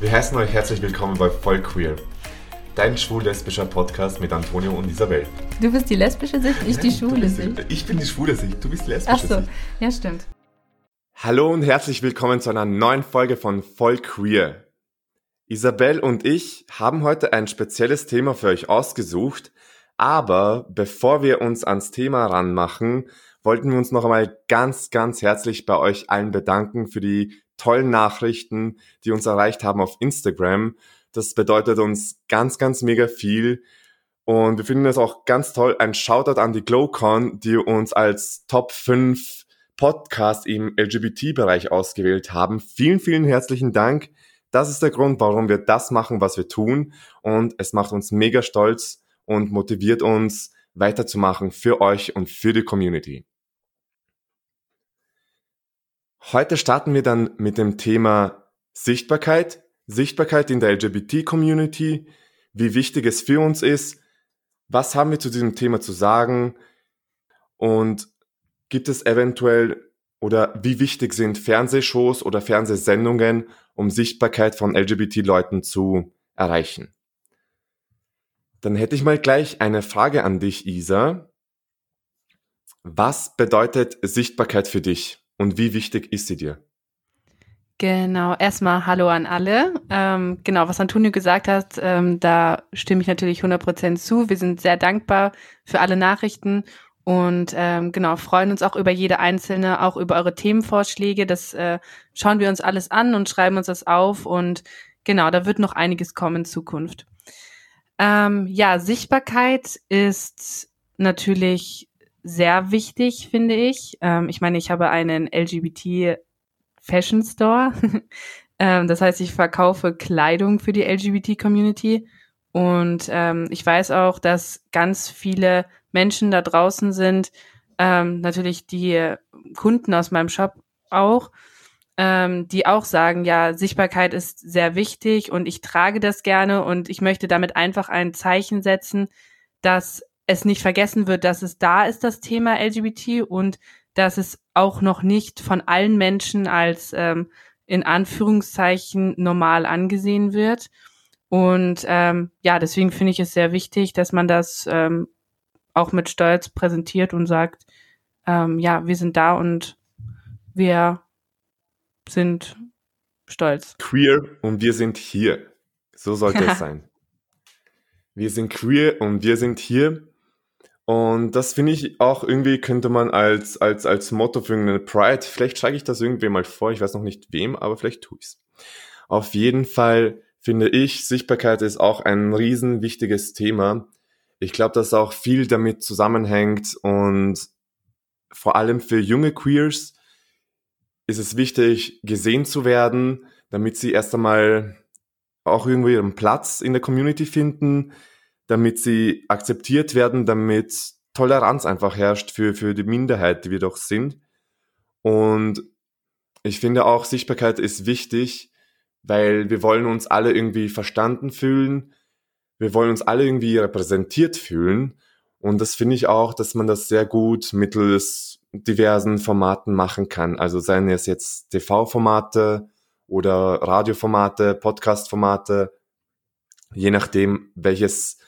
Wir heißen euch herzlich willkommen bei Voll Queer, dein schwul-lesbischer Podcast mit Antonio und Isabel. Du bist die lesbische Sicht, ich die schwule Sicht. Ich bin die schwule Sicht, du bist die lesbische Ach so, Sicht. ja stimmt. Hallo und herzlich willkommen zu einer neuen Folge von Voll Queer. Isabel und ich haben heute ein spezielles Thema für euch ausgesucht, aber bevor wir uns ans Thema ranmachen, wollten wir uns noch einmal ganz, ganz herzlich bei euch allen bedanken für die tollen Nachrichten, die uns erreicht haben auf Instagram. Das bedeutet uns ganz, ganz mega viel. Und wir finden es auch ganz toll. Ein Shoutout an die GlowCon, die uns als Top 5 Podcast im LGBT-Bereich ausgewählt haben. Vielen, vielen herzlichen Dank. Das ist der Grund, warum wir das machen, was wir tun. Und es macht uns mega stolz und motiviert uns, weiterzumachen für euch und für die Community. Heute starten wir dann mit dem Thema Sichtbarkeit, Sichtbarkeit in der LGBT-Community, wie wichtig es für uns ist, was haben wir zu diesem Thema zu sagen und gibt es eventuell oder wie wichtig sind Fernsehshows oder Fernsehsendungen, um Sichtbarkeit von LGBT-Leuten zu erreichen. Dann hätte ich mal gleich eine Frage an dich, Isa. Was bedeutet Sichtbarkeit für dich? Und wie wichtig ist sie dir? Genau, erstmal Hallo an alle. Ähm, genau, was Antonio gesagt hat, ähm, da stimme ich natürlich 100% zu. Wir sind sehr dankbar für alle Nachrichten und ähm, genau, freuen uns auch über jede einzelne, auch über eure Themenvorschläge. Das äh, schauen wir uns alles an und schreiben uns das auf und genau, da wird noch einiges kommen in Zukunft. Ähm, ja, Sichtbarkeit ist natürlich sehr wichtig, finde ich. Ähm, ich meine, ich habe einen LGBT Fashion Store. ähm, das heißt, ich verkaufe Kleidung für die LGBT Community. Und ähm, ich weiß auch, dass ganz viele Menschen da draußen sind, ähm, natürlich die Kunden aus meinem Shop auch, ähm, die auch sagen, ja, Sichtbarkeit ist sehr wichtig und ich trage das gerne und ich möchte damit einfach ein Zeichen setzen, dass es nicht vergessen wird, dass es da ist, das Thema LGBT und dass es auch noch nicht von allen Menschen als ähm, in Anführungszeichen normal angesehen wird. Und ähm, ja, deswegen finde ich es sehr wichtig, dass man das ähm, auch mit Stolz präsentiert und sagt, ähm, ja, wir sind da und wir sind stolz. Queer und wir sind hier. So sollte es sein. Wir sind queer und wir sind hier. Und das finde ich auch irgendwie könnte man als, als, als Motto für eine Pride, vielleicht schlage ich das irgendwie mal vor, ich weiß noch nicht wem, aber vielleicht tue ich's. Auf jeden Fall finde ich, Sichtbarkeit ist auch ein riesen wichtiges Thema. Ich glaube, dass auch viel damit zusammenhängt und vor allem für junge Queers ist es wichtig, gesehen zu werden, damit sie erst einmal auch irgendwie ihren Platz in der Community finden, damit sie akzeptiert werden, damit Toleranz einfach herrscht für, für die Minderheit, die wir doch sind. Und ich finde auch, Sichtbarkeit ist wichtig, weil wir wollen uns alle irgendwie verstanden fühlen. Wir wollen uns alle irgendwie repräsentiert fühlen. Und das finde ich auch, dass man das sehr gut mittels diversen Formaten machen kann. Also seien es jetzt TV-Formate oder Radioformate, Podcast-Formate, je nachdem, welches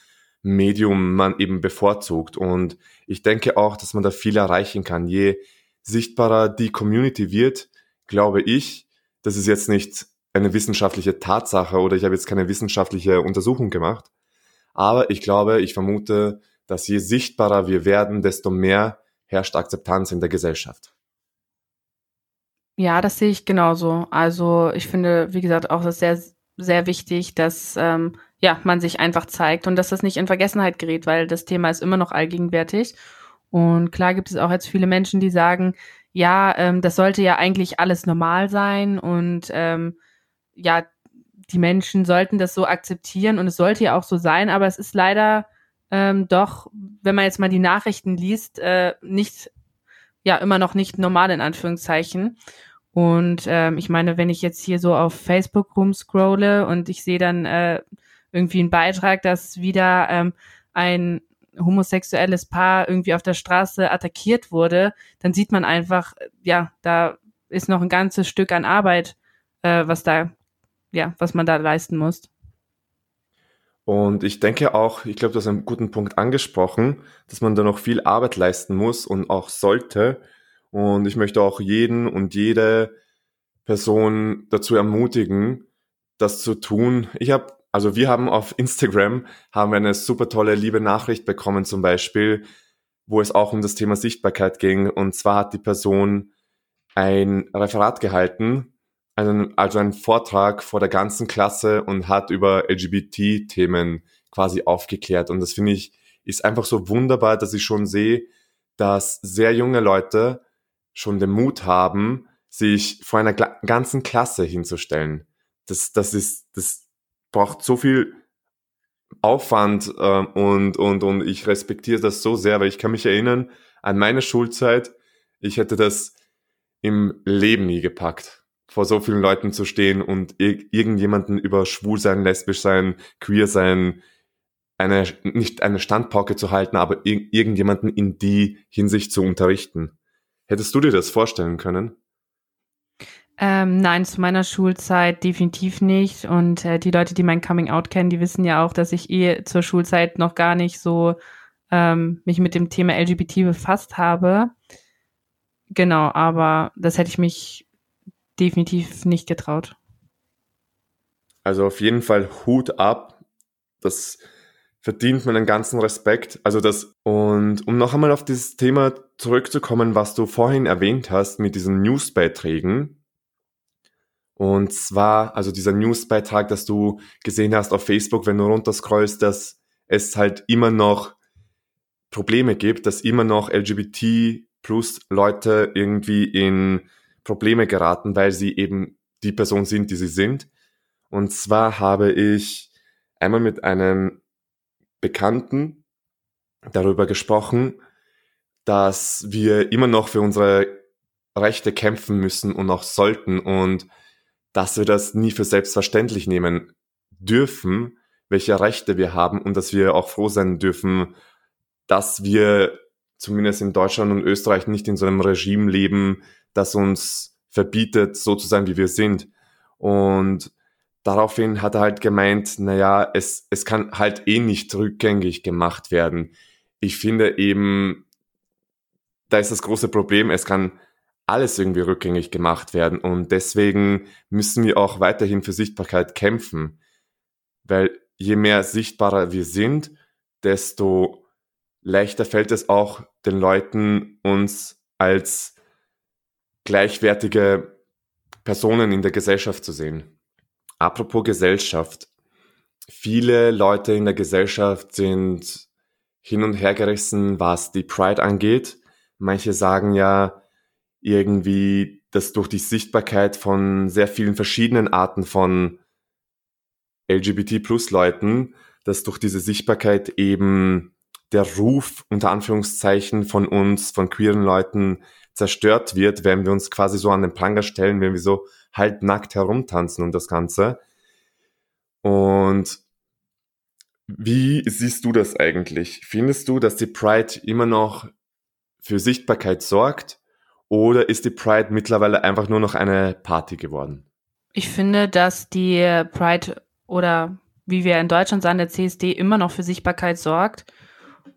Medium man eben bevorzugt. Und ich denke auch, dass man da viel erreichen kann. Je sichtbarer die Community wird, glaube ich, das ist jetzt nicht eine wissenschaftliche Tatsache oder ich habe jetzt keine wissenschaftliche Untersuchung gemacht. Aber ich glaube, ich vermute, dass je sichtbarer wir werden, desto mehr herrscht Akzeptanz in der Gesellschaft. Ja, das sehe ich genauso. Also ich finde, wie gesagt, auch das sehr, sehr wichtig, dass ähm, ja, man sich einfach zeigt und dass das nicht in Vergessenheit gerät, weil das Thema ist immer noch allgegenwärtig. Und klar gibt es auch jetzt viele Menschen, die sagen, ja, ähm, das sollte ja eigentlich alles normal sein und ähm, ja, die Menschen sollten das so akzeptieren und es sollte ja auch so sein, aber es ist leider ähm, doch, wenn man jetzt mal die Nachrichten liest, äh, nicht, ja, immer noch nicht normal in Anführungszeichen. Und ähm, ich meine, wenn ich jetzt hier so auf Facebook rumscrolle und ich sehe dann äh, irgendwie einen Beitrag, dass wieder ähm, ein homosexuelles Paar irgendwie auf der Straße attackiert wurde, dann sieht man einfach, ja, da ist noch ein ganzes Stück an Arbeit, äh, was da ja, was man da leisten muss. Und ich denke auch, ich glaube, du hast einen guten Punkt angesprochen, dass man da noch viel Arbeit leisten muss und auch sollte. Und ich möchte auch jeden und jede Person dazu ermutigen, das zu tun. Ich habe, also wir haben auf Instagram haben wir eine super tolle liebe Nachricht bekommen zum Beispiel, wo es auch um das Thema Sichtbarkeit ging. Und zwar hat die Person ein Referat gehalten, einen, also einen Vortrag vor der ganzen Klasse und hat über LGBT-Themen quasi aufgeklärt. Und das finde ich, ist einfach so wunderbar, dass ich schon sehe, dass sehr junge Leute schon den Mut haben, sich vor einer ganzen Klasse hinzustellen. Das, das ist, das braucht so viel Aufwand äh, und, und, und ich respektiere das so sehr, weil ich kann mich erinnern an meine Schulzeit, ich hätte das im Leben nie gepackt, vor so vielen Leuten zu stehen und ir irgendjemanden über schwul sein, lesbisch sein, queer sein, eine, nicht eine Standpauke zu halten, aber ir irgendjemanden in die Hinsicht zu unterrichten. Hättest du dir das vorstellen können? Ähm, nein, zu meiner Schulzeit definitiv nicht. Und äh, die Leute, die mein Coming Out kennen, die wissen ja auch, dass ich eh zur Schulzeit noch gar nicht so ähm, mich mit dem Thema LGBT befasst habe. Genau, aber das hätte ich mich definitiv nicht getraut. Also auf jeden Fall Hut ab. Das verdient man einen ganzen Respekt. Also das, und um noch einmal auf dieses Thema zurückzukommen, was du vorhin erwähnt hast mit diesen Newsbeiträgen. Und zwar, also dieser Newsbeitrag, dass du gesehen hast auf Facebook, wenn du runterscrollst, dass es halt immer noch Probleme gibt, dass immer noch LGBT plus Leute irgendwie in Probleme geraten, weil sie eben die Person sind, die sie sind. Und zwar habe ich einmal mit einem Bekannten darüber gesprochen, dass wir immer noch für unsere Rechte kämpfen müssen und auch sollten und dass wir das nie für selbstverständlich nehmen dürfen, welche Rechte wir haben und dass wir auch froh sein dürfen, dass wir zumindest in Deutschland und Österreich nicht in so einem Regime leben, das uns verbietet, so zu sein, wie wir sind. Und daraufhin hat er halt gemeint, naja, es, es kann halt eh nicht rückgängig gemacht werden. Ich finde eben, da ist das große Problem, es kann alles irgendwie rückgängig gemacht werden und deswegen müssen wir auch weiterhin für Sichtbarkeit kämpfen, weil je mehr sichtbarer wir sind, desto leichter fällt es auch den Leuten, uns als gleichwertige Personen in der Gesellschaft zu sehen. Apropos Gesellschaft. Viele Leute in der Gesellschaft sind hin und her gerissen, was die Pride angeht. Manche sagen ja irgendwie, dass durch die Sichtbarkeit von sehr vielen verschiedenen Arten von LGBT plus Leuten, dass durch diese Sichtbarkeit eben der Ruf unter Anführungszeichen von uns, von queeren Leuten zerstört wird, wenn wir uns quasi so an den Pranger stellen, wenn wir so halbnackt herumtanzen und das Ganze. Und wie siehst du das eigentlich? Findest du, dass die Pride immer noch für Sichtbarkeit sorgt oder ist die Pride mittlerweile einfach nur noch eine Party geworden? Ich finde, dass die Pride oder wie wir in Deutschland sagen, der CSD immer noch für Sichtbarkeit sorgt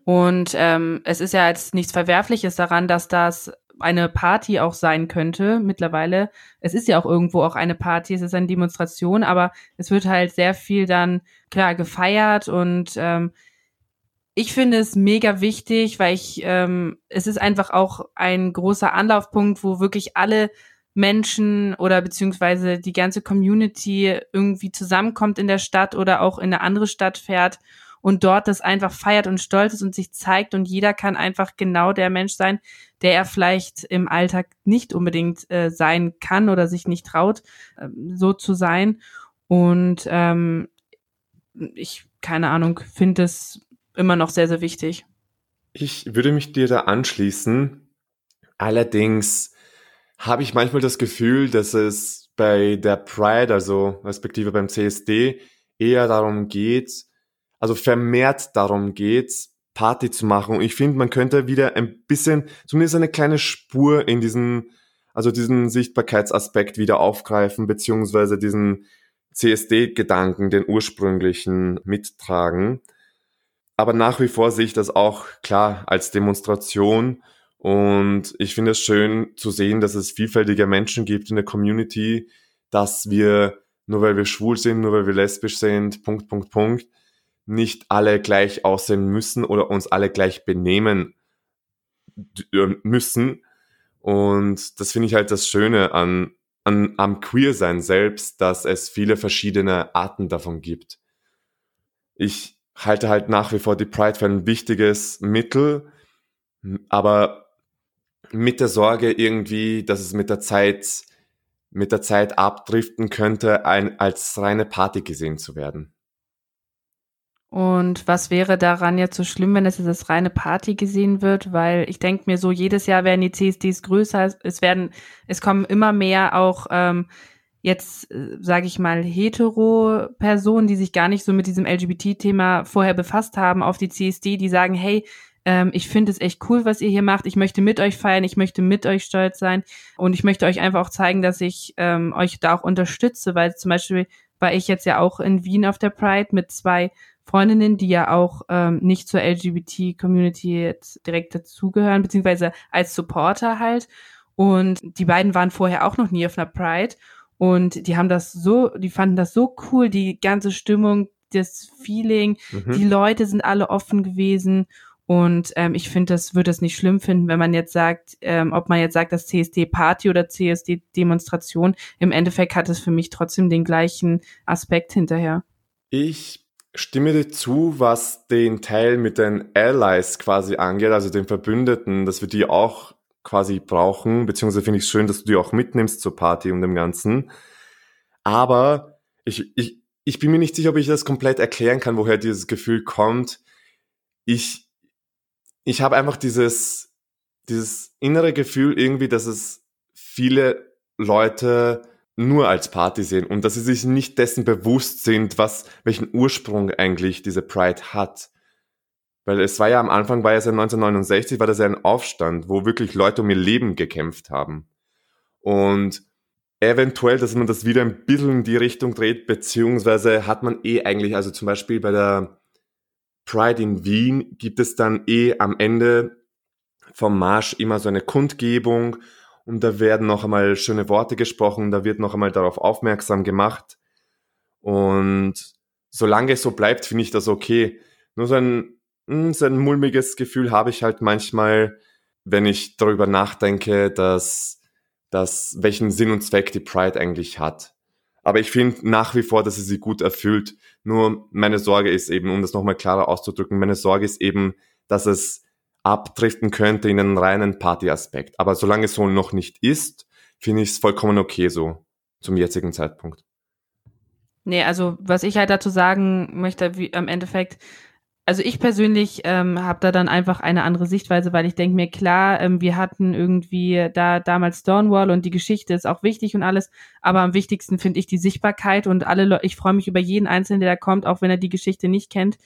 und ähm, es ist ja jetzt nichts Verwerfliches daran, dass das eine Party auch sein könnte mittlerweile. Es ist ja auch irgendwo auch eine Party, es ist eine Demonstration, aber es wird halt sehr viel dann klar gefeiert und ähm, ich finde es mega wichtig, weil ich ähm, es ist einfach auch ein großer Anlaufpunkt, wo wirklich alle Menschen oder beziehungsweise die ganze Community irgendwie zusammenkommt in der Stadt oder auch in eine andere Stadt fährt und dort das einfach feiert und stolz ist und sich zeigt und jeder kann einfach genau der Mensch sein, der er vielleicht im Alltag nicht unbedingt äh, sein kann oder sich nicht traut, äh, so zu sein. Und ähm, ich, keine Ahnung, finde es immer noch sehr, sehr wichtig. Ich würde mich dir da anschließen. Allerdings habe ich manchmal das Gefühl, dass es bei der Pride, also respektive beim CSD, eher darum geht, also vermehrt darum geht, Party zu machen. Und ich finde, man könnte wieder ein bisschen, zumindest eine kleine Spur in diesen, also diesen Sichtbarkeitsaspekt wieder aufgreifen, beziehungsweise diesen CSD-Gedanken, den ursprünglichen, mittragen. Aber nach wie vor sehe ich das auch klar als Demonstration. Und ich finde es schön zu sehen, dass es vielfältige Menschen gibt in der Community, dass wir, nur weil wir schwul sind, nur weil wir lesbisch sind, Punkt, Punkt, Punkt, nicht alle gleich aussehen müssen oder uns alle gleich benehmen äh, müssen. Und das finde ich halt das Schöne an, an, am Queer-Sein selbst, dass es viele verschiedene Arten davon gibt. Ich halte halt nach wie vor die Pride für ein wichtiges Mittel, aber mit der Sorge irgendwie, dass es mit der Zeit, mit der Zeit abdriften könnte, ein, als reine Party gesehen zu werden. Und was wäre daran jetzt so schlimm, wenn es als reine Party gesehen wird? Weil ich denke mir so, jedes Jahr werden die CSDs größer. Es werden, es kommen immer mehr auch ähm, jetzt, äh, sage ich mal, hetero Personen, die sich gar nicht so mit diesem LGBT-Thema vorher befasst haben, auf die CSD, die sagen, hey, ähm, ich finde es echt cool, was ihr hier macht. Ich möchte mit euch feiern, ich möchte mit euch stolz sein und ich möchte euch einfach auch zeigen, dass ich ähm, euch da auch unterstütze, weil zum Beispiel war ich jetzt ja auch in Wien auf der Pride mit zwei Freundinnen, die ja auch ähm, nicht zur LGBT-Community direkt dazugehören, beziehungsweise als Supporter halt. Und die beiden waren vorher auch noch nie auf einer Pride. Und die haben das so, die fanden das so cool, die ganze Stimmung, das Feeling, mhm. die Leute sind alle offen gewesen. Und ähm, ich finde, das würde es nicht schlimm finden, wenn man jetzt sagt, ähm, ob man jetzt sagt, das CSD-Party oder CSD-Demonstration, im Endeffekt hat es für mich trotzdem den gleichen Aspekt hinterher. Ich stimme dir zu, was den Teil mit den Allies quasi angeht, also den Verbündeten, dass wir die auch quasi brauchen, beziehungsweise finde ich es schön, dass du die auch mitnimmst zur Party und dem Ganzen. Aber ich, ich, ich bin mir nicht sicher, ob ich das komplett erklären kann, woher dieses Gefühl kommt. Ich, ich habe einfach dieses, dieses innere Gefühl irgendwie, dass es viele Leute nur als Party sehen und dass sie sich nicht dessen bewusst sind, was, welchen Ursprung eigentlich diese Pride hat. Weil es war ja am Anfang, war ja seit 1969, war das ja ein Aufstand, wo wirklich Leute um ihr Leben gekämpft haben. Und eventuell, dass man das wieder ein bisschen in die Richtung dreht, beziehungsweise hat man eh eigentlich, also zum Beispiel bei der Pride in Wien gibt es dann eh am Ende vom Marsch immer so eine Kundgebung und da werden noch einmal schöne Worte gesprochen, da wird noch einmal darauf aufmerksam gemacht. Und solange es so bleibt, finde ich das okay. Nur so ein, hm, so ein mulmiges Gefühl habe ich halt manchmal, wenn ich darüber nachdenke, dass, dass welchen Sinn und Zweck die Pride eigentlich hat. Aber ich finde nach wie vor, dass sie sie gut erfüllt. Nur meine Sorge ist eben, um das nochmal klarer auszudrücken, meine Sorge ist eben, dass es abdriften könnte in einen reinen Partyaspekt. Aber solange es so noch nicht ist, finde ich es vollkommen okay so zum jetzigen Zeitpunkt. Nee, also was ich halt dazu sagen möchte, wie im Endeffekt, also ich persönlich ähm, habe da dann einfach eine andere Sichtweise, weil ich denke mir, klar, ähm, wir hatten irgendwie da damals Stonewall und die Geschichte ist auch wichtig und alles, aber am wichtigsten finde ich die Sichtbarkeit und alle Leute, ich freue mich über jeden Einzelnen, der da kommt, auch wenn er die Geschichte nicht kennt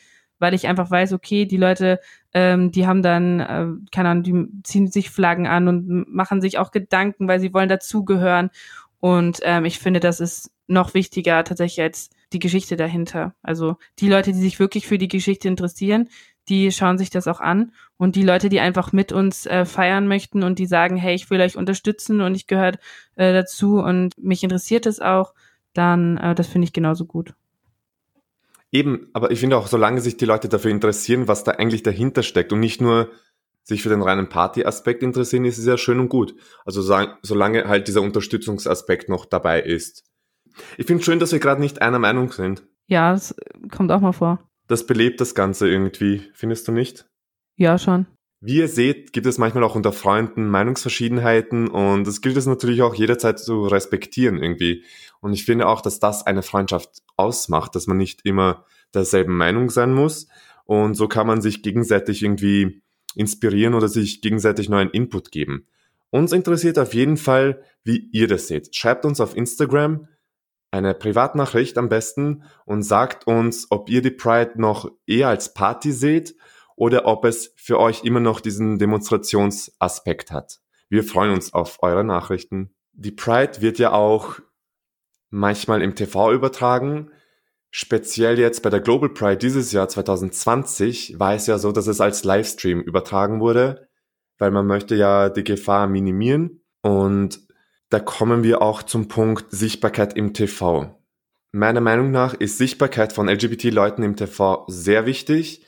weil ich einfach weiß, okay, die Leute, ähm, die haben dann, äh, keine Ahnung, die ziehen sich Flaggen an und machen sich auch Gedanken, weil sie wollen dazugehören. Und ähm, ich finde, das ist noch wichtiger tatsächlich als die Geschichte dahinter. Also die Leute, die sich wirklich für die Geschichte interessieren, die schauen sich das auch an. Und die Leute, die einfach mit uns äh, feiern möchten und die sagen, hey, ich will euch unterstützen und ich gehöre äh, dazu und mich interessiert es auch, dann äh, das finde ich genauso gut. Eben, aber ich finde auch, solange sich die Leute dafür interessieren, was da eigentlich dahinter steckt und nicht nur sich für den reinen Party-Aspekt interessieren, ist es ja schön und gut. Also solange halt dieser Unterstützungsaspekt noch dabei ist. Ich finde schön, dass wir gerade nicht einer Meinung sind. Ja, das kommt auch mal vor. Das belebt das Ganze irgendwie, findest du nicht? Ja, schon. Wie ihr seht, gibt es manchmal auch unter Freunden Meinungsverschiedenheiten und es gilt es natürlich auch jederzeit zu respektieren irgendwie. Und ich finde auch, dass das eine Freundschaft ausmacht, dass man nicht immer derselben Meinung sein muss. Und so kann man sich gegenseitig irgendwie inspirieren oder sich gegenseitig neuen Input geben. Uns interessiert auf jeden Fall, wie ihr das seht. Schreibt uns auf Instagram eine Privatnachricht am besten und sagt uns, ob ihr die Pride noch eher als Party seht oder ob es für euch immer noch diesen Demonstrationsaspekt hat. Wir freuen uns auf eure Nachrichten. Die Pride wird ja auch manchmal im TV übertragen. Speziell jetzt bei der Global Pride dieses Jahr 2020 war es ja so, dass es als Livestream übertragen wurde, weil man möchte ja die Gefahr minimieren. Und da kommen wir auch zum Punkt Sichtbarkeit im TV. Meiner Meinung nach ist Sichtbarkeit von LGBT-Leuten im TV sehr wichtig.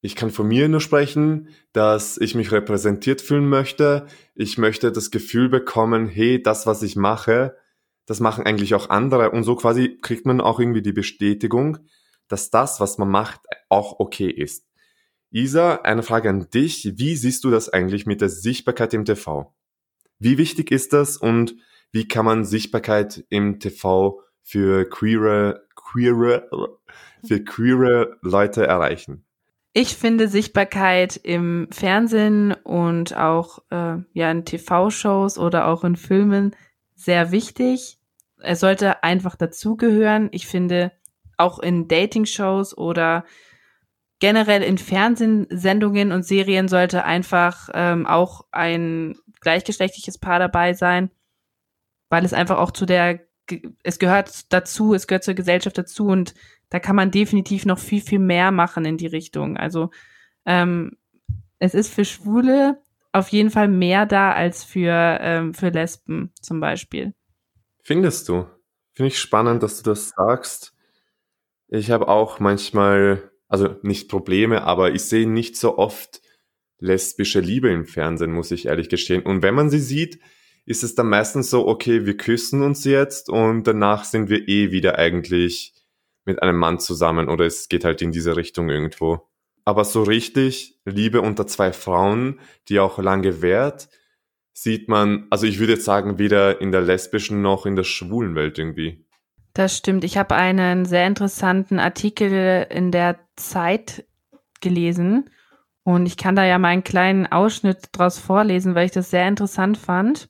Ich kann von mir nur sprechen, dass ich mich repräsentiert fühlen möchte. Ich möchte das Gefühl bekommen, hey, das, was ich mache, das machen eigentlich auch andere. Und so quasi kriegt man auch irgendwie die Bestätigung, dass das, was man macht, auch okay ist. Isa, eine Frage an dich. Wie siehst du das eigentlich mit der Sichtbarkeit im TV? Wie wichtig ist das und wie kann man Sichtbarkeit im TV für queere, queere, für queere Leute erreichen? Ich finde Sichtbarkeit im Fernsehen und auch äh, ja in TV-Shows oder auch in Filmen sehr wichtig. Es sollte einfach dazugehören. Ich finde auch in Dating-Shows oder generell in Fernsehsendungen und Serien sollte einfach ähm, auch ein gleichgeschlechtliches Paar dabei sein, weil es einfach auch zu der es gehört dazu, es gehört zur Gesellschaft dazu und da kann man definitiv noch viel, viel mehr machen in die Richtung. Also ähm, es ist für Schwule auf jeden Fall mehr da als für, ähm, für Lesben zum Beispiel. Findest du? Finde ich spannend, dass du das sagst. Ich habe auch manchmal, also nicht Probleme, aber ich sehe nicht so oft lesbische Liebe im Fernsehen, muss ich ehrlich gestehen. Und wenn man sie sieht, ist es dann meistens so, okay, wir küssen uns jetzt und danach sind wir eh wieder eigentlich mit einem Mann zusammen oder es geht halt in diese Richtung irgendwo. Aber so richtig Liebe unter zwei Frauen, die auch lange währt, sieht man, also ich würde jetzt sagen, weder in der lesbischen noch in der schwulen Welt irgendwie. Das stimmt. Ich habe einen sehr interessanten Artikel in der Zeit gelesen und ich kann da ja mal einen kleinen Ausschnitt draus vorlesen, weil ich das sehr interessant fand.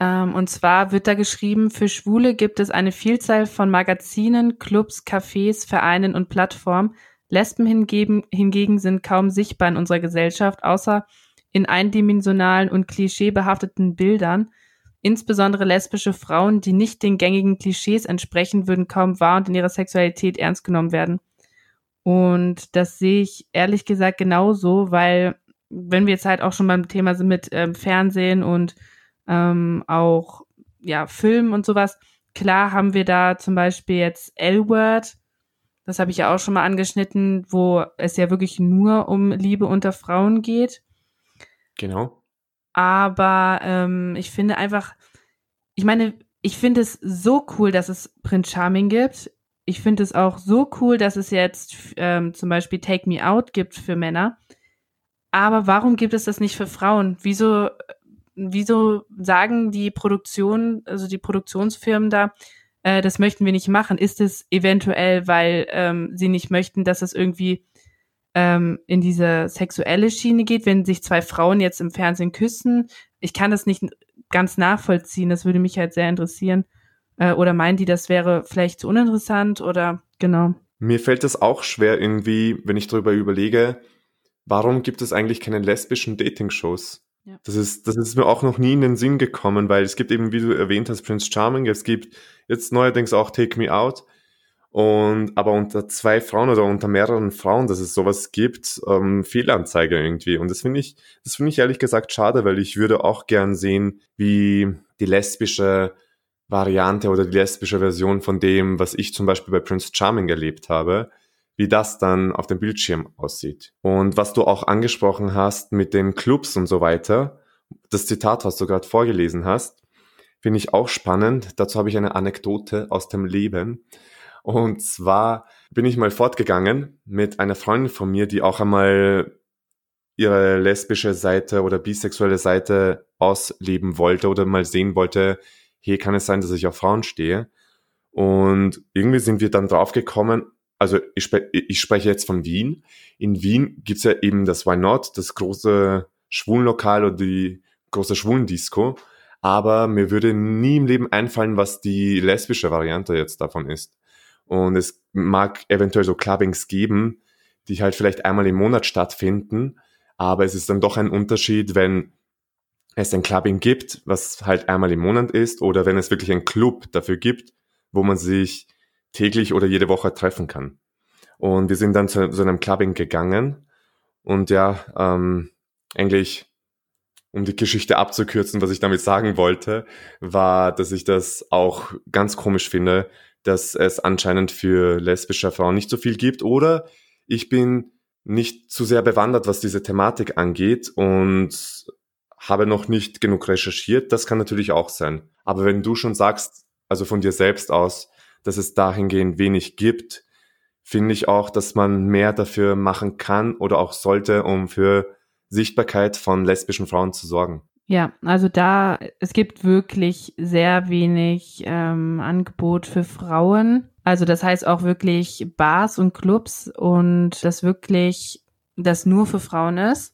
Ähm, und zwar wird da geschrieben, für Schwule gibt es eine Vielzahl von Magazinen, Clubs, Cafés, Vereinen und Plattformen. Lesben hingegen, hingegen sind kaum sichtbar in unserer Gesellschaft, außer in eindimensionalen und klischeebehafteten Bildern. Insbesondere lesbische Frauen, die nicht den gängigen Klischees entsprechen, würden kaum wahr und in ihrer Sexualität ernst genommen werden. Und das sehe ich ehrlich gesagt genauso, weil wenn wir jetzt halt auch schon beim Thema sind mit ähm, Fernsehen und ähm, auch ja, Film und sowas. Klar haben wir da zum Beispiel jetzt L-Word, das habe ich ja auch schon mal angeschnitten, wo es ja wirklich nur um Liebe unter Frauen geht. Genau. Aber ähm, ich finde einfach, ich meine, ich finde es so cool, dass es Prince Charming gibt. Ich finde es auch so cool, dass es jetzt ähm, zum Beispiel Take Me Out gibt für Männer. Aber warum gibt es das nicht für Frauen? Wieso wieso sagen die Produktion, also die Produktionsfirmen da, äh, das möchten wir nicht machen? Ist es eventuell, weil ähm, sie nicht möchten, dass es irgendwie ähm, in diese sexuelle Schiene geht, wenn sich zwei Frauen jetzt im Fernsehen küssen? Ich kann das nicht ganz nachvollziehen, das würde mich halt sehr interessieren. Äh, oder meinen die, das wäre vielleicht zu uninteressant oder genau? Mir fällt es auch schwer irgendwie, wenn ich darüber überlege, warum gibt es eigentlich keine lesbischen Dating-Shows? Ja. Das, ist, das ist mir auch noch nie in den Sinn gekommen, weil es gibt eben, wie du erwähnt hast, Prince Charming, es gibt jetzt neuerdings auch Take Me Out. Und aber unter zwei Frauen oder unter mehreren Frauen, dass es sowas gibt, ähm, Fehlanzeige irgendwie. Und das finde ich, das finde ich ehrlich gesagt schade, weil ich würde auch gern sehen, wie die lesbische Variante oder die lesbische Version von dem, was ich zum Beispiel bei Prince Charming erlebt habe, wie das dann auf dem Bildschirm aussieht. Und was du auch angesprochen hast mit den Clubs und so weiter, das Zitat, was du gerade vorgelesen hast, finde ich auch spannend. Dazu habe ich eine Anekdote aus dem Leben. Und zwar bin ich mal fortgegangen mit einer Freundin von mir, die auch einmal ihre lesbische Seite oder bisexuelle Seite ausleben wollte oder mal sehen wollte, hier kann es sein, dass ich auf Frauen stehe. Und irgendwie sind wir dann draufgekommen, also ich, spe ich spreche jetzt von Wien. In Wien gibt's ja eben das Why Not, das große Schwulenlokal oder die große Schwulendisco. Aber mir würde nie im Leben einfallen, was die lesbische Variante jetzt davon ist. Und es mag eventuell so Clubbings geben, die halt vielleicht einmal im Monat stattfinden. Aber es ist dann doch ein Unterschied, wenn es ein Clubbing gibt, was halt einmal im Monat ist, oder wenn es wirklich ein Club dafür gibt, wo man sich täglich oder jede Woche treffen kann. Und wir sind dann zu, zu einem Clubbing gegangen und ja, ähm, eigentlich, um die Geschichte abzukürzen, was ich damit sagen wollte, war, dass ich das auch ganz komisch finde, dass es anscheinend für lesbische Frauen nicht so viel gibt oder ich bin nicht zu sehr bewandert, was diese Thematik angeht und habe noch nicht genug recherchiert. Das kann natürlich auch sein. Aber wenn du schon sagst, also von dir selbst aus, dass es dahingehend wenig gibt, finde ich auch, dass man mehr dafür machen kann oder auch sollte, um für Sichtbarkeit von lesbischen Frauen zu sorgen. Ja, also da, es gibt wirklich sehr wenig ähm, Angebot für Frauen. Also das heißt auch wirklich Bars und Clubs und das wirklich, das nur für Frauen ist.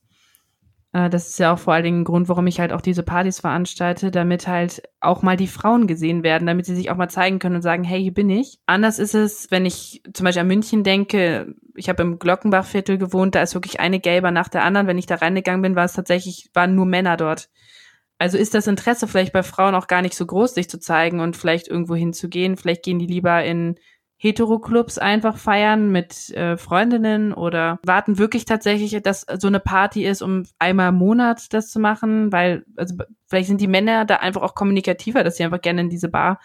Äh, das ist ja auch vor allen Dingen ein Grund, warum ich halt auch diese Partys veranstalte, damit halt auch mal die Frauen gesehen werden, damit sie sich auch mal zeigen können und sagen, hey, hier bin ich. Anders ist es, wenn ich zum Beispiel an München denke, ich habe im Glockenbachviertel gewohnt, da ist wirklich eine Gelber nach der anderen. Wenn ich da reingegangen bin, war es tatsächlich, waren nur Männer dort. Also ist das Interesse vielleicht bei Frauen auch gar nicht so groß, sich zu zeigen und vielleicht irgendwo hinzugehen. Vielleicht gehen die lieber in Hetero-Clubs einfach feiern mit äh, Freundinnen oder warten wirklich tatsächlich, dass so eine Party ist, um einmal im Monat das zu machen, weil, also vielleicht sind die Männer da einfach auch kommunikativer, dass sie einfach gerne in diese Bar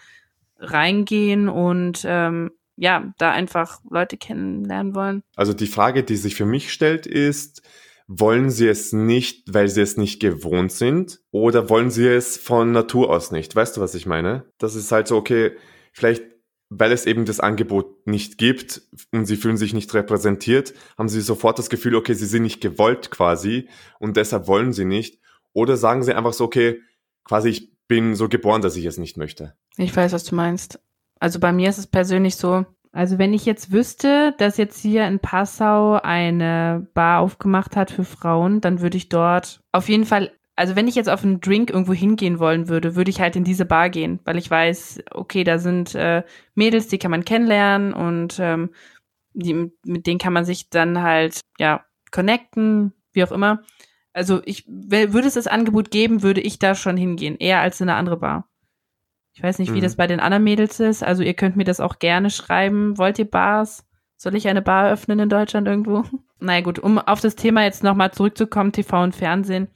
reingehen und ähm, ja, da einfach Leute kennenlernen wollen. Also die Frage, die sich für mich stellt, ist, wollen sie es nicht, weil sie es nicht gewohnt sind? Oder wollen sie es von Natur aus nicht? Weißt du, was ich meine? Das ist halt so, okay, vielleicht weil es eben das Angebot nicht gibt und sie fühlen sich nicht repräsentiert, haben sie sofort das Gefühl, okay, sie sind nicht gewollt quasi und deshalb wollen sie nicht. Oder sagen sie einfach so, okay, quasi ich bin so geboren, dass ich es nicht möchte. Ich weiß, was du meinst. Also bei mir ist es persönlich so, also wenn ich jetzt wüsste, dass jetzt hier in Passau eine Bar aufgemacht hat für Frauen, dann würde ich dort auf jeden Fall also wenn ich jetzt auf einen Drink irgendwo hingehen wollen würde, würde ich halt in diese Bar gehen, weil ich weiß, okay, da sind äh, Mädels, die kann man kennenlernen und ähm, die, mit denen kann man sich dann halt, ja, connecten, wie auch immer. Also ich, würde es das Angebot geben, würde ich da schon hingehen, eher als in eine andere Bar. Ich weiß nicht, wie mhm. das bei den anderen Mädels ist. Also ihr könnt mir das auch gerne schreiben. Wollt ihr Bars? Soll ich eine Bar öffnen in Deutschland irgendwo? naja gut, um auf das Thema jetzt nochmal zurückzukommen, TV und Fernsehen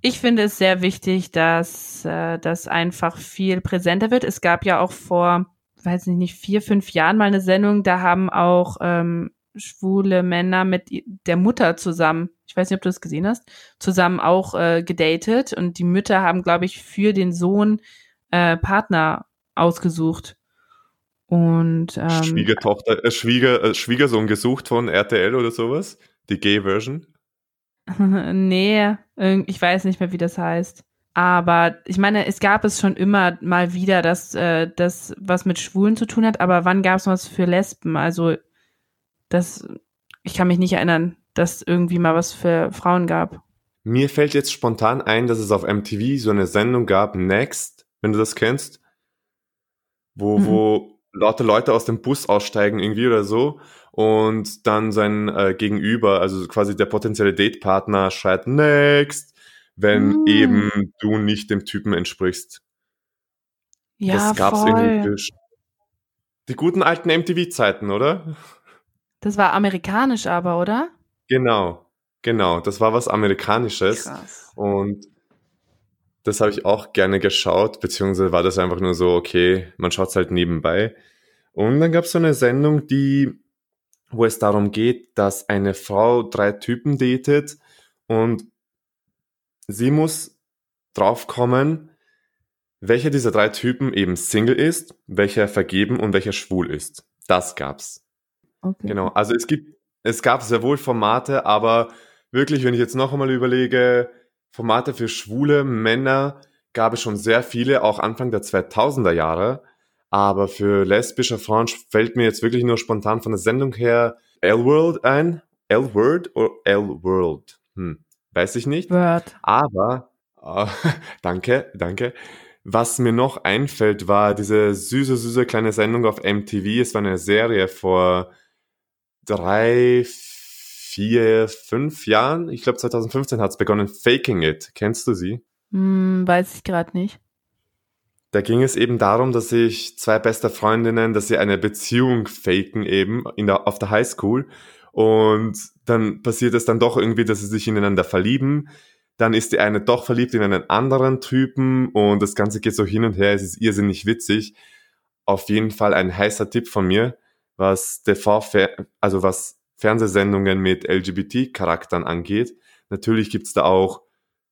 ich finde es sehr wichtig, dass äh, das einfach viel präsenter wird. Es gab ja auch vor, weiß ich nicht, vier, fünf Jahren mal eine Sendung, da haben auch ähm, schwule Männer mit der Mutter zusammen, ich weiß nicht, ob du das gesehen hast, zusammen auch äh, gedatet und die Mütter haben, glaube ich, für den Sohn äh, Partner ausgesucht. Und ähm, Schwiegertochter, äh, Schwieger, äh, Schwiegersohn gesucht von RTL oder sowas? Die Gay-Version? nee, ich weiß nicht mehr, wie das heißt. Aber ich meine, es gab es schon immer mal wieder, dass äh, das was mit Schwulen zu tun hat, aber wann gab es was für Lesben? Also das, ich kann mich nicht erinnern, dass irgendwie mal was für Frauen gab. Mir fällt jetzt spontan ein, dass es auf MTV so eine Sendung gab, Next, wenn du das kennst, wo, mhm. wo lauter Leute aus dem Bus aussteigen irgendwie oder so und dann sein äh, Gegenüber, also quasi der potenzielle Datepartner, schreit Next, wenn mm. eben du nicht dem Typen entsprichst. Ja, das gab's voll. irgendwie. Die guten alten MTV-Zeiten, oder? Das war amerikanisch aber, oder? Genau, genau. Das war was Amerikanisches. Krass. Und das habe ich auch gerne geschaut, beziehungsweise war das einfach nur so, okay, man schaut es halt nebenbei. Und dann gab es so eine Sendung, die wo es darum geht, dass eine Frau drei Typen datet und sie muss draufkommen, welcher dieser drei Typen eben Single ist, welcher vergeben und welcher schwul ist. Das gab's. Okay. Genau. Also es gibt, es gab sehr wohl Formate, aber wirklich, wenn ich jetzt noch einmal überlege, Formate für schwule Männer gab es schon sehr viele, auch Anfang der 2000er Jahre. Aber für lesbische Frauen fällt mir jetzt wirklich nur spontan von der Sendung her L-World ein. L-Word oder L-World? Hm, weiß ich nicht. Word. Aber, äh, danke, danke. Was mir noch einfällt, war diese süße, süße kleine Sendung auf MTV. Es war eine Serie vor drei, vier, fünf Jahren. Ich glaube 2015 hat es begonnen. Faking It. Kennst du sie? Hm, weiß ich gerade nicht. Da ging es eben darum, dass sich zwei beste Freundinnen, dass sie eine Beziehung faken eben in der, auf der Highschool. Und dann passiert es dann doch irgendwie, dass sie sich ineinander verlieben. Dann ist die eine doch verliebt in einen anderen Typen und das Ganze geht so hin und her. Es ist irrsinnig witzig. Auf jeden Fall ein heißer Tipp von mir, was TV, also was Fernsehsendungen mit LGBT-Charakteren angeht. Natürlich gibt's da auch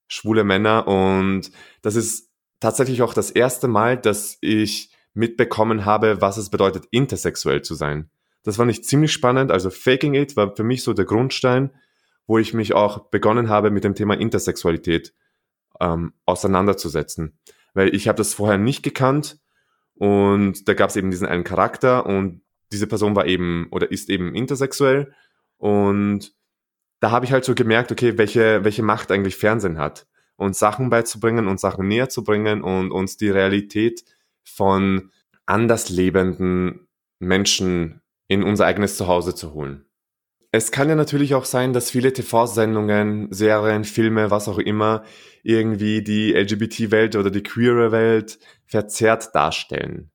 schwule Männer und das ist tatsächlich auch das erste Mal, dass ich mitbekommen habe, was es bedeutet, intersexuell zu sein. Das fand ich ziemlich spannend. Also Faking It war für mich so der Grundstein, wo ich mich auch begonnen habe, mit dem Thema Intersexualität ähm, auseinanderzusetzen. Weil ich habe das vorher nicht gekannt und da gab es eben diesen einen Charakter und diese Person war eben oder ist eben intersexuell und da habe ich halt so gemerkt, okay, welche, welche Macht eigentlich Fernsehen hat uns Sachen beizubringen, uns Sachen näher zu bringen und uns die Realität von anders lebenden Menschen in unser eigenes Zuhause zu holen. Es kann ja natürlich auch sein, dass viele TV-Sendungen, Serien, Filme, was auch immer, irgendwie die LGBT-Welt oder die queere Welt verzerrt darstellen.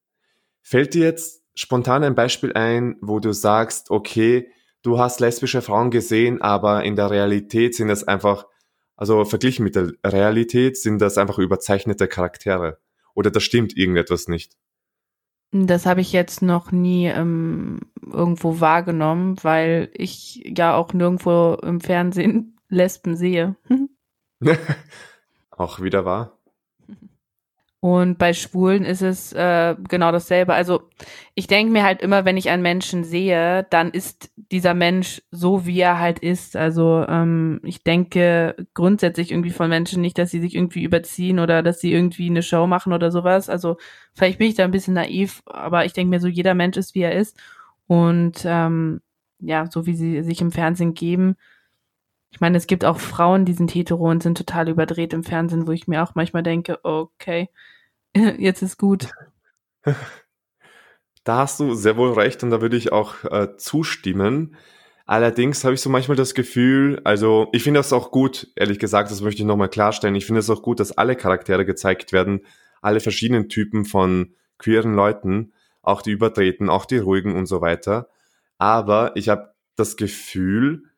Fällt dir jetzt spontan ein Beispiel ein, wo du sagst, okay, du hast lesbische Frauen gesehen, aber in der Realität sind es einfach also verglichen mit der Realität sind das einfach überzeichnete Charaktere. Oder da stimmt irgendetwas nicht. Das habe ich jetzt noch nie ähm, irgendwo wahrgenommen, weil ich ja auch nirgendwo im Fernsehen Lesben sehe. auch wieder wahr. Und bei Schwulen ist es äh, genau dasselbe. Also ich denke mir halt immer, wenn ich einen Menschen sehe, dann ist dieser Mensch so, wie er halt ist. Also ähm, ich denke grundsätzlich irgendwie von Menschen nicht, dass sie sich irgendwie überziehen oder dass sie irgendwie eine Show machen oder sowas. Also vielleicht bin ich da ein bisschen naiv, aber ich denke mir so, jeder Mensch ist, wie er ist. Und ähm, ja, so wie sie sich im Fernsehen geben, ich meine, es gibt auch Frauen, die sind hetero und sind total überdreht im Fernsehen, wo ich mir auch manchmal denke, okay, jetzt ist gut. Da hast du sehr wohl recht und da würde ich auch äh, zustimmen. Allerdings habe ich so manchmal das Gefühl, also ich finde das auch gut, ehrlich gesagt, das möchte ich nochmal klarstellen. Ich finde es auch gut, dass alle Charaktere gezeigt werden, alle verschiedenen Typen von queeren Leuten, auch die übertreten, auch die ruhigen und so weiter. Aber ich habe das Gefühl,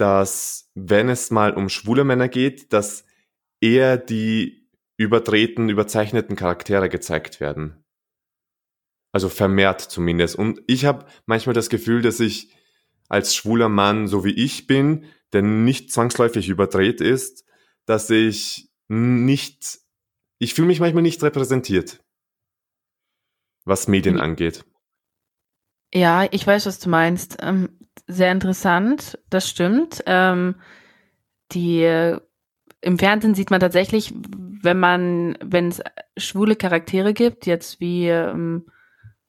dass wenn es mal um schwule Männer geht, dass eher die übertreten, überzeichneten Charaktere gezeigt werden. Also vermehrt zumindest. Und ich habe manchmal das Gefühl, dass ich als schwuler Mann, so wie ich bin, der nicht zwangsläufig überdreht ist, dass ich nicht, ich fühle mich manchmal nicht repräsentiert, was Medien mhm. angeht. Ja, ich weiß, was du meinst. Ähm, sehr interessant, das stimmt. Ähm, die im Fernsehen sieht man tatsächlich, wenn man, wenn es schwule Charaktere gibt, jetzt wie ähm,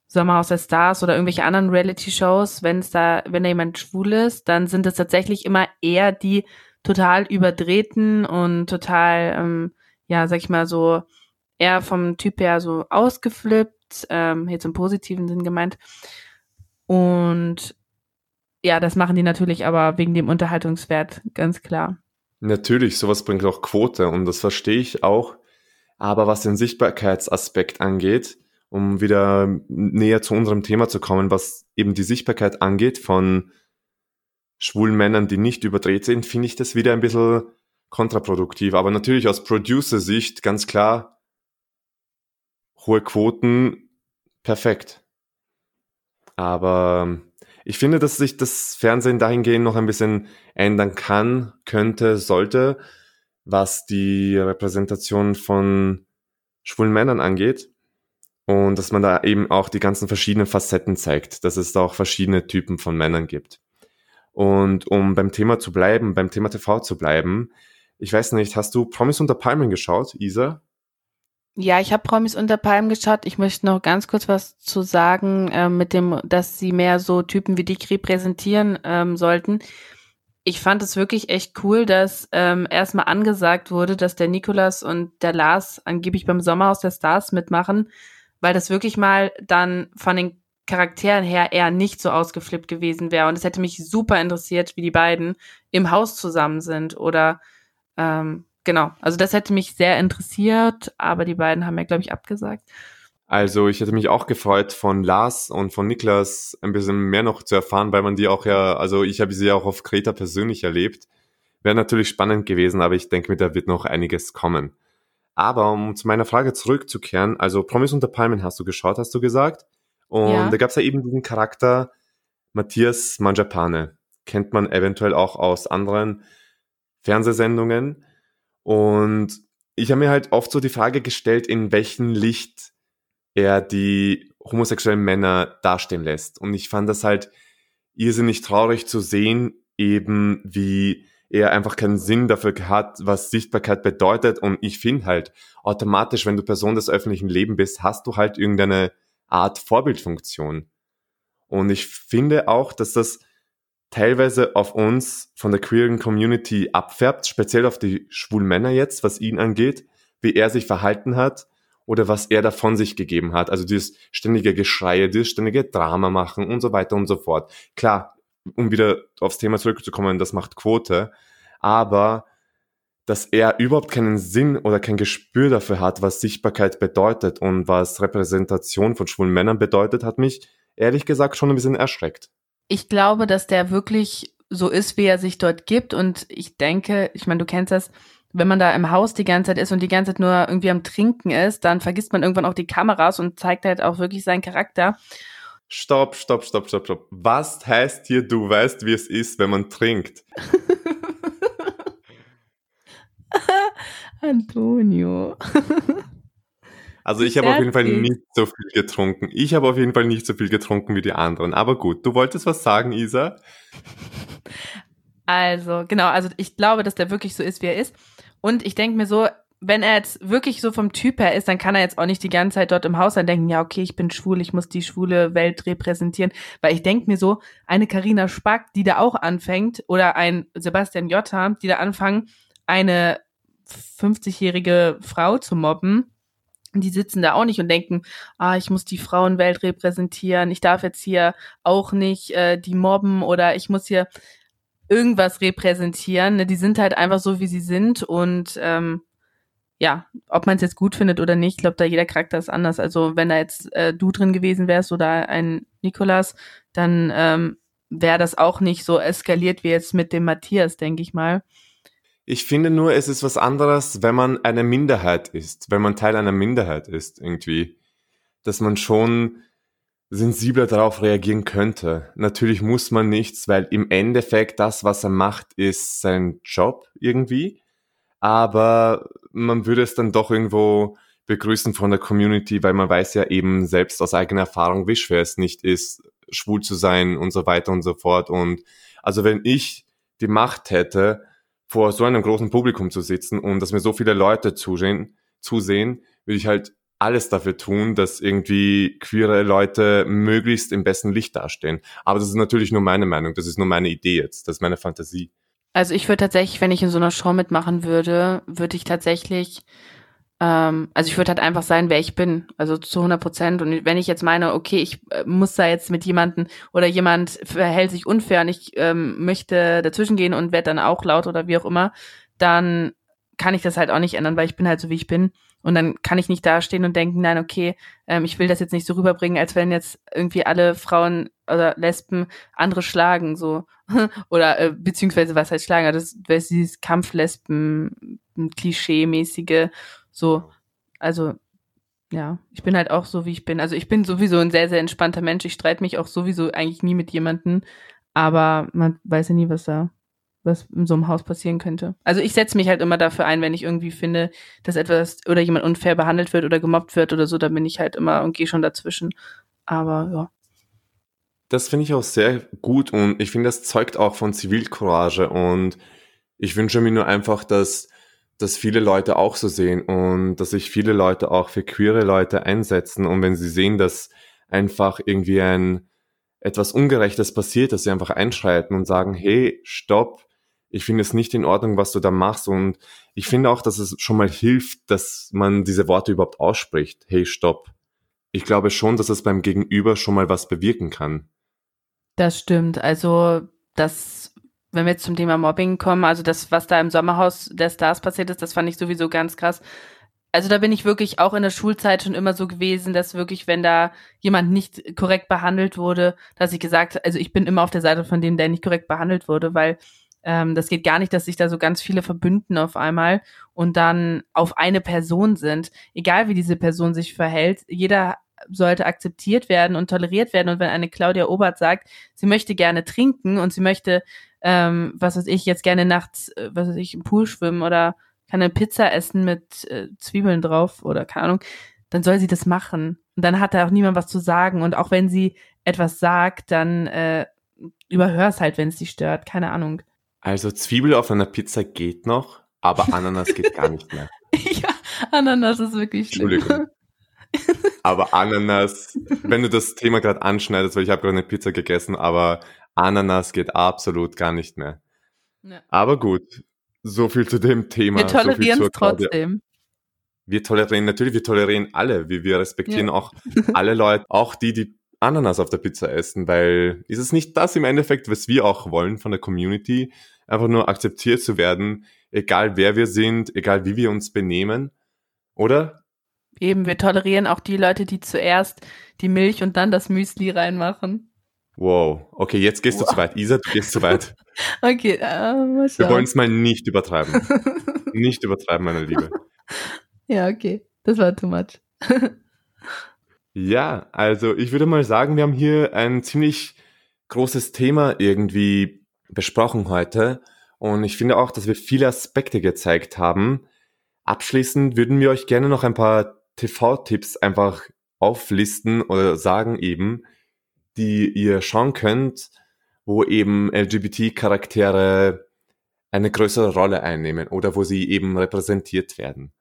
Sommerhaus der Stars oder irgendwelche anderen Reality-Shows, wenn es da, wenn da jemand schwul ist, dann sind es tatsächlich immer eher die total überdrehten und total, ähm, ja, sag ich mal so, eher vom Typ her so ausgeflippt, ähm, jetzt im positiven Sinn gemeint. Und ja, das machen die natürlich aber wegen dem Unterhaltungswert, ganz klar. Natürlich, sowas bringt auch Quote und das verstehe ich auch. Aber was den Sichtbarkeitsaspekt angeht, um wieder näher zu unserem Thema zu kommen, was eben die Sichtbarkeit angeht von schwulen Männern, die nicht überdreht sind, finde ich das wieder ein bisschen kontraproduktiv. Aber natürlich aus Producer-Sicht ganz klar, hohe Quoten, perfekt. Aber ich finde, dass sich das Fernsehen dahingehend noch ein bisschen ändern kann, könnte, sollte, was die Repräsentation von schwulen Männern angeht. Und dass man da eben auch die ganzen verschiedenen Facetten zeigt, dass es da auch verschiedene Typen von Männern gibt. Und um beim Thema zu bleiben, beim Thema TV zu bleiben, ich weiß nicht, hast du Promis unter Palmen geschaut, Isa? Ja, ich habe Promis unter Palmen geschaut. Ich möchte noch ganz kurz was zu sagen, äh, mit dem, dass sie mehr so Typen wie dich repräsentieren ähm, sollten. Ich fand es wirklich echt cool, dass ähm, erstmal angesagt wurde, dass der Nikolas und der Lars angeblich beim Sommerhaus der Stars mitmachen, weil das wirklich mal dann von den Charakteren her eher nicht so ausgeflippt gewesen wäre. Und es hätte mich super interessiert, wie die beiden im Haus zusammen sind oder ähm, genau, also das hätte mich sehr interessiert, aber die beiden haben ja, glaube ich, abgesagt. Also ich hätte mich auch gefreut, von Lars und von Niklas ein bisschen mehr noch zu erfahren, weil man die auch ja, also ich habe sie ja auch auf Kreta persönlich erlebt. Wäre natürlich spannend gewesen, aber ich denke mir, da wird noch einiges kommen. Aber um zu meiner Frage zurückzukehren, also Promis unter Palmen hast du geschaut, hast du gesagt. Und ja. da gab es ja eben diesen Charakter Matthias Manjapane. Kennt man eventuell auch aus anderen Fernsehsendungen. Und ich habe mir halt oft so die Frage gestellt, in welchem Licht er die homosexuellen Männer dastehen lässt. Und ich fand das halt irrsinnig traurig zu sehen, eben wie er einfach keinen Sinn dafür hat, was Sichtbarkeit bedeutet. Und ich finde halt, automatisch, wenn du Person des öffentlichen Lebens bist, hast du halt irgendeine Art Vorbildfunktion. Und ich finde auch, dass das teilweise auf uns von der queeren Community abfärbt, speziell auf die schwulen Männer jetzt, was ihn angeht, wie er sich verhalten hat oder was er da von sich gegeben hat. Also dieses ständige Geschreie, dieses ständige Drama machen und so weiter und so fort. Klar, um wieder aufs Thema zurückzukommen, das macht Quote, aber dass er überhaupt keinen Sinn oder kein Gespür dafür hat, was Sichtbarkeit bedeutet und was Repräsentation von schwulen Männern bedeutet, hat mich ehrlich gesagt schon ein bisschen erschreckt. Ich glaube, dass der wirklich so ist, wie er sich dort gibt und ich denke, ich meine, du kennst das, wenn man da im Haus die ganze Zeit ist und die ganze Zeit nur irgendwie am Trinken ist, dann vergisst man irgendwann auch die Kameras und zeigt halt auch wirklich seinen Charakter. Stopp, stopp, stopp, stopp, stopp. Was heißt hier, du weißt, wie es ist, wenn man trinkt? Antonio. Also ich habe auf jeden Fall nicht so viel getrunken. Ich habe auf jeden Fall nicht so viel getrunken wie die anderen. Aber gut, du wolltest was sagen, Isa? Also, genau, also ich glaube, dass der wirklich so ist, wie er ist. Und ich denke mir so, wenn er jetzt wirklich so vom Typ her ist, dann kann er jetzt auch nicht die ganze Zeit dort im Haus sein denken, ja, okay, ich bin schwul, ich muss die schwule Welt repräsentieren. Weil ich denke mir so, eine Karina Spack, die da auch anfängt, oder ein Sebastian Jotta, die da anfangen, eine 50-jährige Frau zu mobben, die sitzen da auch nicht und denken, ah, ich muss die Frauenwelt repräsentieren, ich darf jetzt hier auch nicht äh, die mobben oder ich muss hier irgendwas repräsentieren. Ne? Die sind halt einfach so, wie sie sind und ähm, ja, ob man es jetzt gut findet oder nicht, ich glaube, da jeder Charakter ist anders. Also wenn da jetzt äh, du drin gewesen wärst oder ein Nikolas, dann ähm, wäre das auch nicht so eskaliert wie jetzt mit dem Matthias, denke ich mal. Ich finde nur, es ist was anderes, wenn man eine Minderheit ist, wenn man Teil einer Minderheit ist, irgendwie. Dass man schon sensibler darauf reagieren könnte. Natürlich muss man nichts, weil im Endeffekt das, was er macht, ist sein Job irgendwie aber man würde es dann doch irgendwo begrüßen von der Community, weil man weiß ja eben selbst aus eigener Erfahrung, wie schwer es nicht ist, schwul zu sein und so weiter und so fort. Und also wenn ich die Macht hätte, vor so einem großen Publikum zu sitzen und dass mir so viele Leute zusehen, zusehen, würde ich halt alles dafür tun, dass irgendwie queere Leute möglichst im besten Licht dastehen. Aber das ist natürlich nur meine Meinung, das ist nur meine Idee jetzt, das ist meine Fantasie. Also ich würde tatsächlich, wenn ich in so einer Show mitmachen würde, würde ich tatsächlich, ähm, also ich würde halt einfach sein, wer ich bin, also zu 100 Prozent. Und wenn ich jetzt meine, okay, ich äh, muss da jetzt mit jemanden oder jemand verhält sich unfair und ich ähm, möchte dazwischen gehen und werde dann auch laut oder wie auch immer, dann kann ich das halt auch nicht ändern, weil ich bin halt so, wie ich bin. Und dann kann ich nicht dastehen und denken, nein, okay, ähm, ich will das jetzt nicht so rüberbringen, als wenn jetzt irgendwie alle Frauen oder Lesben andere schlagen, so. oder äh, beziehungsweise was heißt schlagen? Das wäre dieses Kampflesben, Klischee-mäßige, so. Also, ja, ich bin halt auch so, wie ich bin. Also ich bin sowieso ein sehr, sehr entspannter Mensch. Ich streite mich auch sowieso eigentlich nie mit jemandem. Aber man weiß ja nie, was da was in so einem Haus passieren könnte. Also ich setze mich halt immer dafür ein, wenn ich irgendwie finde, dass etwas oder jemand unfair behandelt wird oder gemobbt wird oder so, dann bin ich halt immer und gehe schon dazwischen. Aber ja. Das finde ich auch sehr gut und ich finde, das zeugt auch von Zivilcourage und ich wünsche mir nur einfach, dass, dass viele Leute auch so sehen und dass sich viele Leute auch für queere Leute einsetzen und wenn sie sehen, dass einfach irgendwie ein etwas Ungerechtes passiert, dass sie einfach einschreiten und sagen, hey, stopp, ich finde es nicht in Ordnung, was du da machst. Und ich finde auch, dass es schon mal hilft, dass man diese Worte überhaupt ausspricht. Hey, stopp. Ich glaube schon, dass es beim Gegenüber schon mal was bewirken kann. Das stimmt. Also, das wenn wir jetzt zum Thema Mobbing kommen, also das, was da im Sommerhaus der Stars passiert ist, das fand ich sowieso ganz krass. Also da bin ich wirklich auch in der Schulzeit schon immer so gewesen, dass wirklich, wenn da jemand nicht korrekt behandelt wurde, dass ich gesagt, also ich bin immer auf der Seite von dem, der nicht korrekt behandelt wurde, weil ähm, das geht gar nicht, dass sich da so ganz viele verbünden auf einmal und dann auf eine Person sind, egal wie diese Person sich verhält. Jeder sollte akzeptiert werden und toleriert werden. Und wenn eine Claudia Obert sagt, sie möchte gerne trinken und sie möchte, ähm, was weiß ich, jetzt gerne nachts, äh, was weiß ich, im Pool schwimmen oder kann eine Pizza essen mit äh, Zwiebeln drauf oder keine Ahnung, dann soll sie das machen. Und dann hat da auch niemand was zu sagen. Und auch wenn sie etwas sagt, dann äh, überhör es halt, wenn es sie stört. Keine Ahnung. Also Zwiebel auf einer Pizza geht noch, aber Ananas geht gar nicht mehr. ja, Ananas ist wirklich schlimm. Entschuldigung. Aber Ananas, wenn du das Thema gerade anschneidest, weil ich habe gerade eine Pizza gegessen, aber Ananas geht absolut gar nicht mehr. Ja. Aber gut, so viel zu dem Thema. Wir tolerieren so es trotzdem. Wir tolerieren, natürlich, wir tolerieren alle. Wir, wir respektieren ja. auch alle Leute, auch die, die Ananas auf der Pizza essen, weil ist es nicht das im Endeffekt, was wir auch wollen von der Community, einfach nur akzeptiert zu werden, egal wer wir sind, egal wie wir uns benehmen, oder? Eben, wir tolerieren auch die Leute, die zuerst die Milch und dann das Müsli reinmachen. Wow, okay, jetzt gehst wow. du zu weit. Isa, du gehst zu weit. okay, mal Wir wollen es mal nicht übertreiben. nicht übertreiben, meine Liebe. Ja, okay, das war too much. ja, also ich würde mal sagen, wir haben hier ein ziemlich großes Thema irgendwie besprochen heute. Und ich finde auch, dass wir viele Aspekte gezeigt haben. Abschließend würden wir euch gerne noch ein paar TV-Tipps einfach auflisten oder sagen eben, die ihr schauen könnt, wo eben LGBT-Charaktere eine größere Rolle einnehmen oder wo sie eben repräsentiert werden.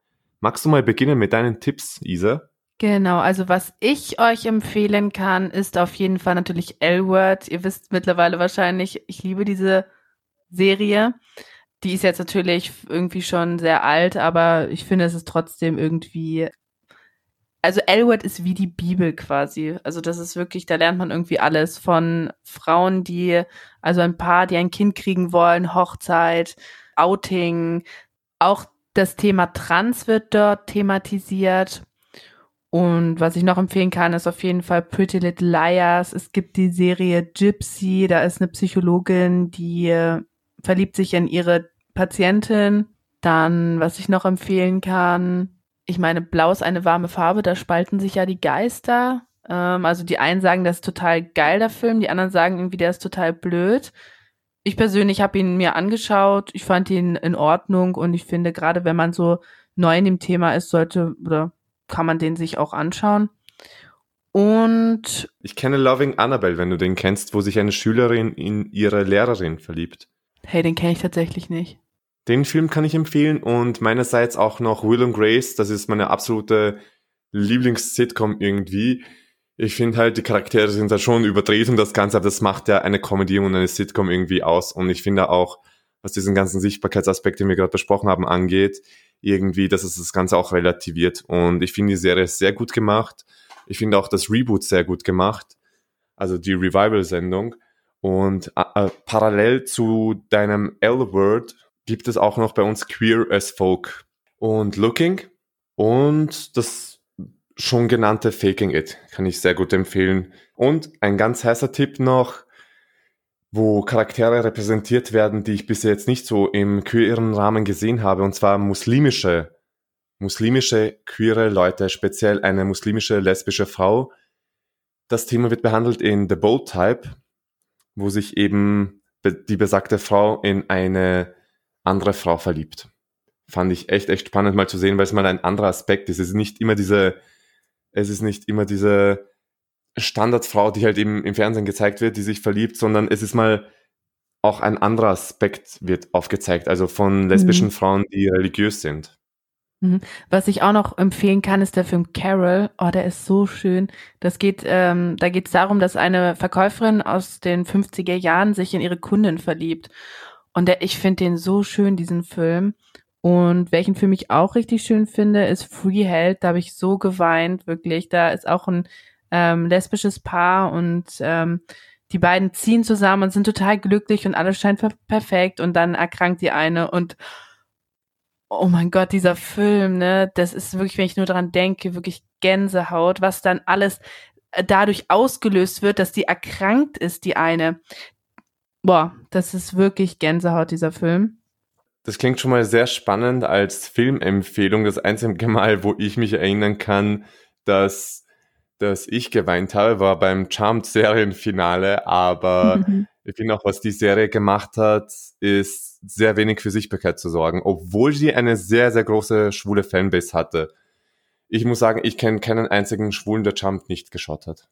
Magst du mal beginnen mit deinen Tipps, Isa? Genau, also was ich euch empfehlen kann, ist auf jeden Fall natürlich L-Word. Ihr wisst mittlerweile wahrscheinlich, ich liebe diese Serie. Die ist jetzt natürlich irgendwie schon sehr alt, aber ich finde, es ist trotzdem irgendwie also Elwood ist wie die Bibel quasi. Also das ist wirklich, da lernt man irgendwie alles von Frauen, die, also ein Paar, die ein Kind kriegen wollen, Hochzeit, Outing, auch das Thema Trans wird dort thematisiert. Und was ich noch empfehlen kann, ist auf jeden Fall Pretty Little Liars. Es gibt die Serie Gypsy, da ist eine Psychologin, die verliebt sich in ihre Patientin. Dann, was ich noch empfehlen kann, ich meine, blau ist eine warme Farbe, da spalten sich ja die Geister. Ähm, also die einen sagen, das ist total geil, der Film, die anderen sagen irgendwie, der ist total blöd. Ich persönlich habe ihn mir angeschaut, ich fand ihn in Ordnung und ich finde, gerade wenn man so neu in dem Thema ist, sollte oder kann man den sich auch anschauen. Und ich kenne Loving Annabelle, wenn du den kennst, wo sich eine Schülerin in ihre Lehrerin verliebt. Hey, den kenne ich tatsächlich nicht. Den Film kann ich empfehlen und meinerseits auch noch Will and Grace. Das ist meine absolute Lieblings-Sitcom irgendwie. Ich finde halt, die Charaktere sind da schon überdreht und das Ganze, aber das macht ja eine Comedy und eine Sitcom irgendwie aus. Und ich finde auch, was diesen ganzen Sichtbarkeitsaspekt, den wir gerade besprochen haben, angeht, irgendwie, dass es das Ganze auch relativiert. Und ich finde die Serie sehr gut gemacht. Ich finde auch das Reboot sehr gut gemacht. Also die Revival-Sendung. Und äh, parallel zu deinem L-Word gibt es auch noch bei uns Queer as Folk und Looking und das schon genannte Faking It kann ich sehr gut empfehlen. Und ein ganz heißer Tipp noch, wo Charaktere repräsentiert werden, die ich bisher jetzt nicht so im queeren Rahmen gesehen habe, und zwar muslimische, muslimische queere Leute, speziell eine muslimische lesbische Frau. Das Thema wird behandelt in The Bold Type, wo sich eben die besagte Frau in eine andere Frau verliebt. Fand ich echt, echt spannend mal zu sehen, weil es mal ein anderer Aspekt ist. Es ist nicht immer diese, es ist nicht immer diese Standardfrau, die halt eben im Fernsehen gezeigt wird, die sich verliebt, sondern es ist mal auch ein anderer Aspekt wird aufgezeigt, also von lesbischen mhm. Frauen, die religiös sind. Mhm. Was ich auch noch empfehlen kann, ist der Film Carol. Oh, der ist so schön. Das geht, ähm, da geht es darum, dass eine Verkäuferin aus den 50er Jahren sich in ihre Kundin verliebt. Und der, ich finde den so schön, diesen Film. Und welchen Film ich auch richtig schön finde, ist Free Held. Da habe ich so geweint, wirklich. Da ist auch ein ähm, lesbisches Paar und ähm, die beiden ziehen zusammen und sind total glücklich und alles scheint perfekt und dann erkrankt die eine und oh mein Gott, dieser Film, ne, das ist wirklich, wenn ich nur dran denke, wirklich Gänsehaut, was dann alles äh, dadurch ausgelöst wird, dass die erkrankt ist, die eine. Boah, das ist wirklich Gänsehaut, dieser Film. Das klingt schon mal sehr spannend als Filmempfehlung. Das einzige Mal, wo ich mich erinnern kann, dass, dass ich geweint habe, war beim Charmed-Serienfinale. Aber ich finde auch, was die Serie gemacht hat, ist sehr wenig für Sichtbarkeit zu sorgen, obwohl sie eine sehr, sehr große schwule Fanbase hatte. Ich muss sagen, ich kenne keinen einzigen Schwulen, der Charmed nicht geschaut hat.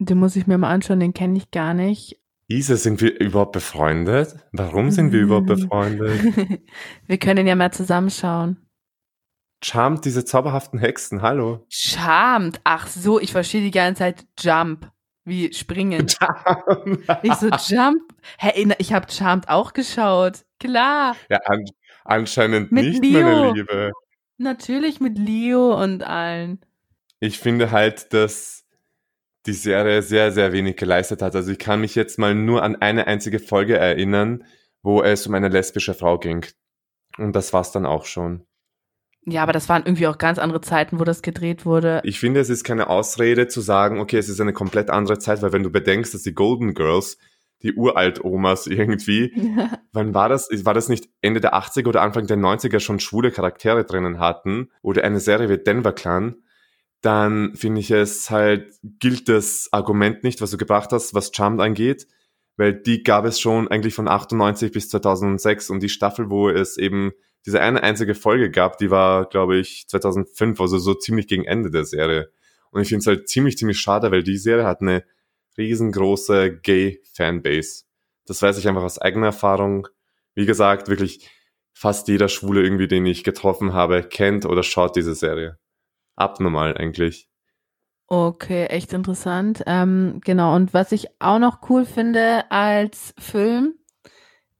Den muss ich mir mal anschauen, den kenne ich gar nicht. Isa, sind wir überhaupt befreundet? Warum sind wir überhaupt befreundet? wir können ja mal zusammenschauen. Charmed, diese zauberhaften Hexen, hallo. Charmed, ach so, ich verstehe die ganze Zeit Jump, wie springen. Jump. ich so Jump. Hey, ich habe Charmed auch geschaut, klar. Ja, an, anscheinend mit nicht, Leo. meine Liebe. Natürlich mit Leo und allen. Ich finde halt, dass die Serie sehr, sehr wenig geleistet hat. Also ich kann mich jetzt mal nur an eine einzige Folge erinnern, wo es um eine lesbische Frau ging. Und das war's dann auch schon. Ja, aber das waren irgendwie auch ganz andere Zeiten, wo das gedreht wurde. Ich finde, es ist keine Ausrede zu sagen, okay, es ist eine komplett andere Zeit, weil wenn du bedenkst, dass die Golden Girls, die Uralt-Omas irgendwie, ja. wann war das? War das nicht Ende der 80er oder Anfang der 90er schon schwule Charaktere drinnen hatten? Oder eine Serie wie Denver Clan? Dann finde ich es halt, gilt das Argument nicht, was du gebracht hast, was Charmed angeht, weil die gab es schon eigentlich von 98 bis 2006 und die Staffel, wo es eben diese eine einzige Folge gab, die war, glaube ich, 2005, also so ziemlich gegen Ende der Serie. Und ich finde es halt ziemlich, ziemlich schade, weil die Serie hat eine riesengroße Gay-Fanbase. Das weiß ich einfach aus eigener Erfahrung. Wie gesagt, wirklich fast jeder Schwule irgendwie, den ich getroffen habe, kennt oder schaut diese Serie abnormal eigentlich. Okay, echt interessant. Ähm, genau, und was ich auch noch cool finde als Film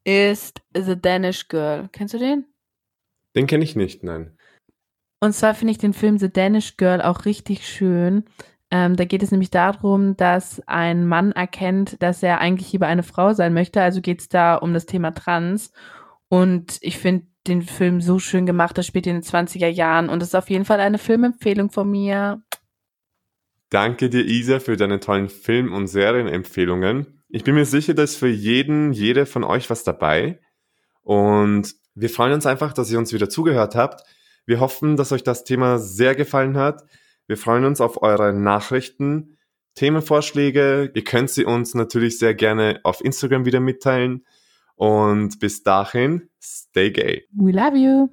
ist The Danish Girl. Kennst du den? Den kenne ich nicht, nein. Und zwar finde ich den Film The Danish Girl auch richtig schön. Ähm, da geht es nämlich darum, dass ein Mann erkennt, dass er eigentlich lieber eine Frau sein möchte. Also geht es da um das Thema Trans. Und ich finde den Film so schön gemacht. Das spielt in den 20er Jahren und ist auf jeden Fall eine Filmempfehlung von mir. Danke dir, Isa, für deine tollen Film- und Serienempfehlungen. Ich bin mir sicher, dass für jeden, jede von euch was dabei. Und wir freuen uns einfach, dass ihr uns wieder zugehört habt. Wir hoffen, dass euch das Thema sehr gefallen hat. Wir freuen uns auf eure Nachrichten, Themenvorschläge. Ihr könnt sie uns natürlich sehr gerne auf Instagram wieder mitteilen. Und bis dahin, stay gay. We love you.